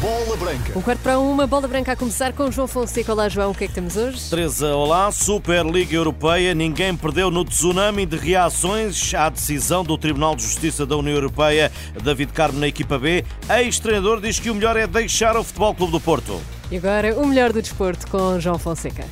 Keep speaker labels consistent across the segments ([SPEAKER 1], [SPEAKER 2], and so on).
[SPEAKER 1] Bola Branca.
[SPEAKER 2] Um quarto para uma, bola branca a começar com João Fonseca. Olá, João, o que é que temos hoje?
[SPEAKER 3] Teresa, olá. Superliga Europeia. Ninguém perdeu no tsunami de reações à decisão do Tribunal de Justiça da União Europeia. David Carmo na equipa B. Ex-treinador diz que o melhor é deixar o Futebol Clube do Porto.
[SPEAKER 2] E agora, o melhor do desporto com João Fonseca.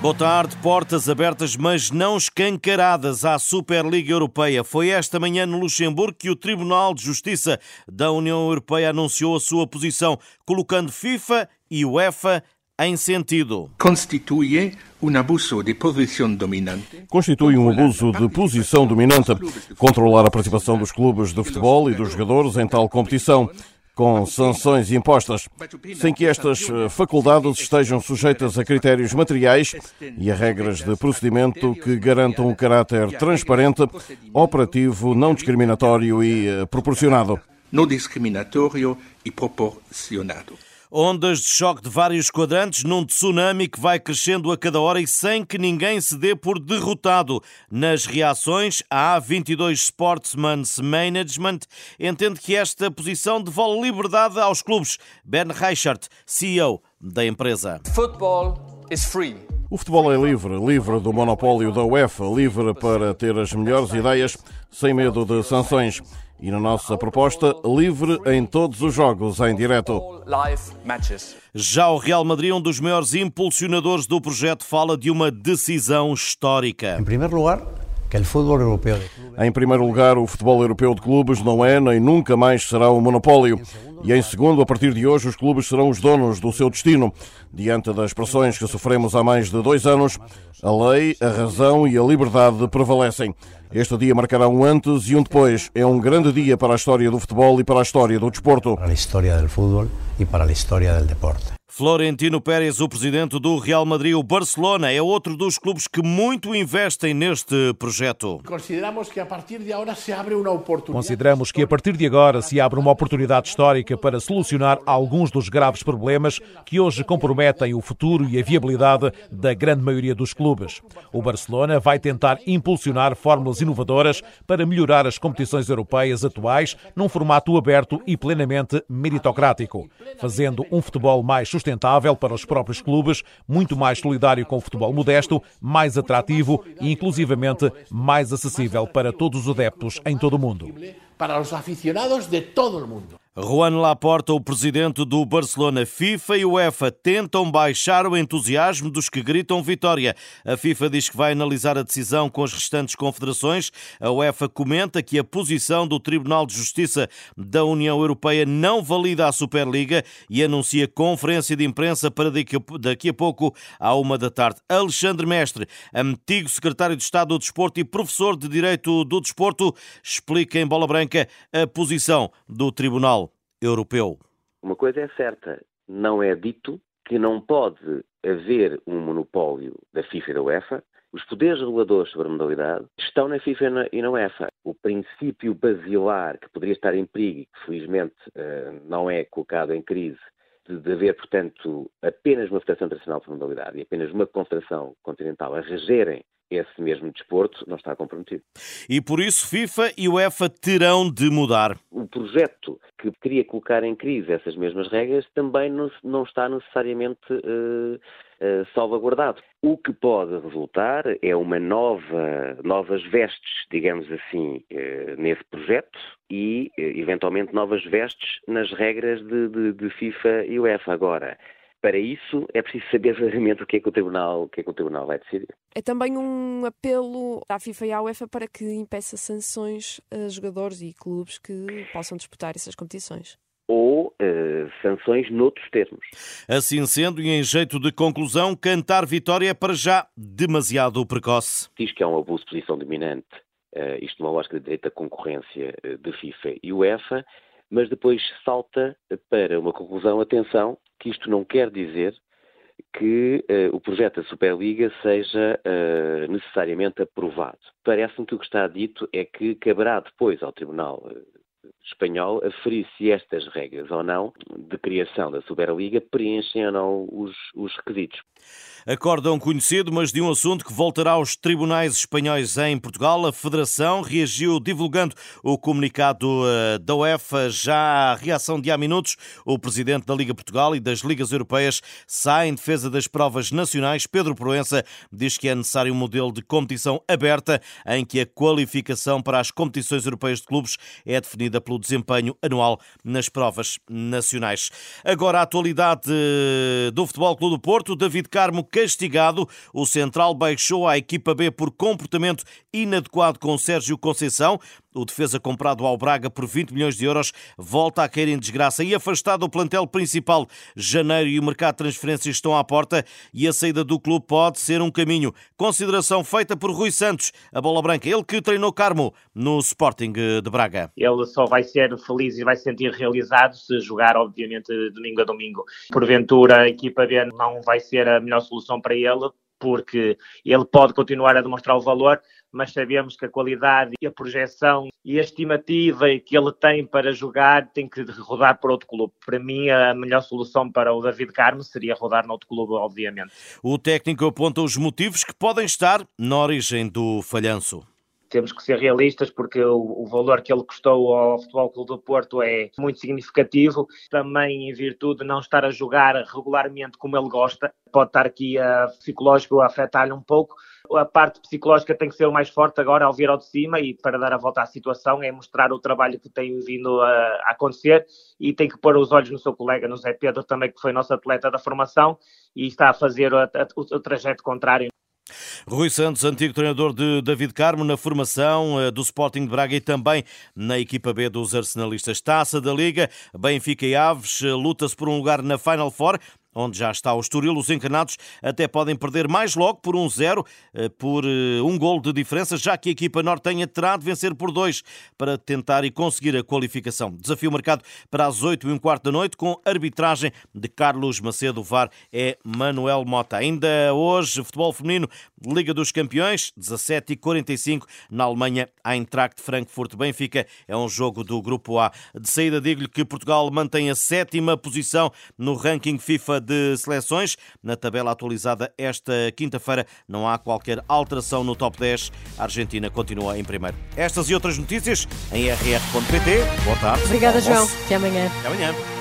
[SPEAKER 3] Boa tarde, portas abertas, mas não escancaradas à Superliga Europeia. Foi esta manhã no Luxemburgo que o Tribunal de Justiça da União Europeia anunciou a sua posição, colocando FIFA e UEFA em sentido.
[SPEAKER 4] Constitui um abuso de posição dominante.
[SPEAKER 5] Constitui um abuso de posição dominante. Controlar a participação dos clubes de futebol e dos jogadores em tal competição com sanções impostas, sem que estas eh, faculdades estejam sujeitas a critérios materiais e a regras de procedimento que garantam um caráter transparente, operativo, não discriminatório e eh, proporcionado.
[SPEAKER 4] Não discriminatório e proporcionado.
[SPEAKER 3] Ondas de choque de vários quadrantes num tsunami que vai crescendo a cada hora e sem que ninguém se dê por derrotado. Nas reações, a A22 Sportsman's Management entende que esta posição devolve liberdade aos clubes. Ben Reichert, CEO da empresa.
[SPEAKER 6] Football is free.
[SPEAKER 5] O futebol é livre, livre do monopólio da UEFA, livre para ter as melhores ideias, sem medo de sanções. E na nossa proposta, livre em todos os jogos em direto.
[SPEAKER 3] Já o Real Madrid, um dos maiores impulsionadores do projeto, fala de uma decisão histórica.
[SPEAKER 7] Em primeiro lugar, que o futebol europeu
[SPEAKER 5] Em primeiro lugar, o futebol europeu de clubes não é nem nunca mais será um monopólio. E em segundo, a partir de hoje, os clubes serão os donos do seu destino. Diante das pressões que sofremos há mais de dois anos, a lei, a razão e a liberdade prevalecem. Este dia marcará um antes e um depois. É um grande dia para a história do futebol e para a história do desporto.
[SPEAKER 7] para a história do futebol e para a história do deporte.
[SPEAKER 3] Florentino Pérez, o presidente do Real Madrid, o Barcelona, é outro dos clubes que muito investem neste projeto.
[SPEAKER 8] Consideramos que a partir de agora se abre uma oportunidade.
[SPEAKER 9] Consideramos que a partir de agora se abre uma oportunidade histórica para solucionar alguns dos graves problemas que hoje comprometem o futuro e a viabilidade da grande maioria dos clubes. O Barcelona vai tentar impulsionar fórmulas inovadoras para melhorar as competições europeias atuais num formato aberto e plenamente meritocrático, fazendo um futebol mais sustentável para os próprios clubes, muito mais solidário com o futebol modesto, mais atrativo e inclusivamente mais acessível para todos os adeptos em todo o mundo.
[SPEAKER 8] Para os aficionados de todo o mundo.
[SPEAKER 3] Juan Laporta, o presidente do Barcelona, FIFA e UEFA tentam baixar o entusiasmo dos que gritam vitória. A FIFA diz que vai analisar a decisão com as restantes confederações. A UEFA comenta que a posição do Tribunal de Justiça da União Europeia não valida a Superliga e anuncia conferência de imprensa para daqui a pouco, à uma da tarde. Alexandre Mestre, antigo secretário de Estado do Desporto e professor de Direito do Desporto, explica em bola branca a posição do Tribunal europeu.
[SPEAKER 10] Uma coisa é certa, não é dito que não pode haver um monopólio da FIFA e da UEFA. Os poderes reguladores sobre a modalidade estão na FIFA e na UEFA. O princípio basilar que poderia estar em perigo e que felizmente eh, não é colocado em crise de haver, portanto, apenas uma Federação Internacional de Modalidade e apenas uma Confederação Continental a regerem esse mesmo desporto não está comprometido.
[SPEAKER 3] E por isso FIFA e UEFA terão de mudar.
[SPEAKER 10] O projeto que queria colocar em crise essas mesmas regras também não, não está necessariamente uh, uh, salvaguardado. O que pode resultar é uma nova, novas vestes, digamos assim, uh, nesse projeto e, eventualmente, novas vestes nas regras de, de, de FIFA e UEFA. Agora, para isso é preciso saber verdadeiramente o que é que o Tribunal, o que é que o Tribunal vai decidir.
[SPEAKER 2] É também um apelo à FIFA e à UEFA para que impeça sanções a jogadores e clubes que possam disputar essas competições
[SPEAKER 10] ou uh, sanções noutros termos.
[SPEAKER 3] Assim sendo, e em jeito de conclusão, cantar vitória é para já demasiado precoce.
[SPEAKER 10] Diz que é um abuso de posição dominante, uh, isto numa lógica de direito à concorrência uh, de FIFA e UEFA, mas depois salta para uma conclusão, atenção, que isto não quer dizer que uh, o projeto da Superliga seja uh, necessariamente aprovado. Parece-me que o que está dito é que caberá depois ao Tribunal uh, Espanhol aferir se estas regras ou não de criação da Superliga preenchem ou não os, os requisitos.
[SPEAKER 3] Acórdão conhecido, mas de um assunto que voltará aos tribunais espanhóis em Portugal. A Federação reagiu divulgando o comunicado eh, da UEFA. Já a reação de há minutos, o presidente da Liga Portugal e das Ligas Europeias sai em defesa das provas nacionais. Pedro Proença diz que é necessário um modelo de competição aberta em que a qualificação para as competições europeias de clubes é definida pelo desempenho anual nas provas nacionais. Agora a atualidade do Futebol Clube do Porto. David Carmo castigado. O Central baixou a equipa B por comportamento inadequado com Sérgio Conceição. O defesa comprado ao Braga por 20 milhões de euros volta a cair em desgraça e afastado do plantel principal. Janeiro e o mercado de transferências estão à porta e a saída do clube pode ser um caminho. Consideração feita por Rui Santos, a bola branca, ele que treinou Carmo no Sporting de Braga.
[SPEAKER 1] Ele só vai ser feliz e vai se sentir realizado se jogar, obviamente, domingo a domingo. Porventura, a equipa B não vai ser a melhor solução para ele, porque ele pode continuar a demonstrar o valor, mas sabemos que a qualidade e a projeção e a estimativa que ele tem para jogar tem que rodar por outro clube. Para mim, a melhor solução para o David Carmo seria rodar noutro clube, obviamente.
[SPEAKER 3] O técnico aponta os motivos que podem estar na origem do falhanço
[SPEAKER 1] temos que ser realistas porque o, o, valor que ele custou ao Futebol Clube do Porto é muito significativo. Também em virtude de não estar a jogar regularmente como ele gosta, pode estar aqui a psicológico a afetar-lhe um pouco. A parte psicológica tem que ser o mais forte agora ao vir ao de cima e para dar a volta à situação é mostrar o trabalho que tem vindo a, a acontecer e tem que pôr os olhos no seu colega, no Zé Pedro também, que foi nosso atleta da formação e está a fazer o, o, o trajeto contrário.
[SPEAKER 3] Rui Santos, antigo treinador de David Carmo, na formação eh, do Sporting de Braga e também na equipa B dos arsenalistas. Taça da Liga, Benfica e Aves, eh, luta-se por um lugar na Final Four onde já está o Estoril. Os encarnados até podem perder mais logo por 1-0, um por eh, um gol de diferença, já que a equipa nortenha terá de vencer por dois para tentar e conseguir a qualificação. Desafio marcado para as 8 e um quarto da noite com arbitragem de Carlos Macedo. VAR é Manuel Mota. Ainda hoje, futebol feminino, Liga dos Campeões, 17 e 45 na Alemanha, Eintracht Frankfurt Benfica. É um jogo do Grupo A. De saída, digo-lhe que Portugal mantém a sétima posição no ranking FIFA de seleções. Na tabela atualizada esta quinta-feira não há qualquer alteração no top 10. A Argentina continua em primeiro. Estas e outras notícias em rr.pt. Boa tarde.
[SPEAKER 11] Obrigada, João. Até amanhã.
[SPEAKER 3] Até amanhã.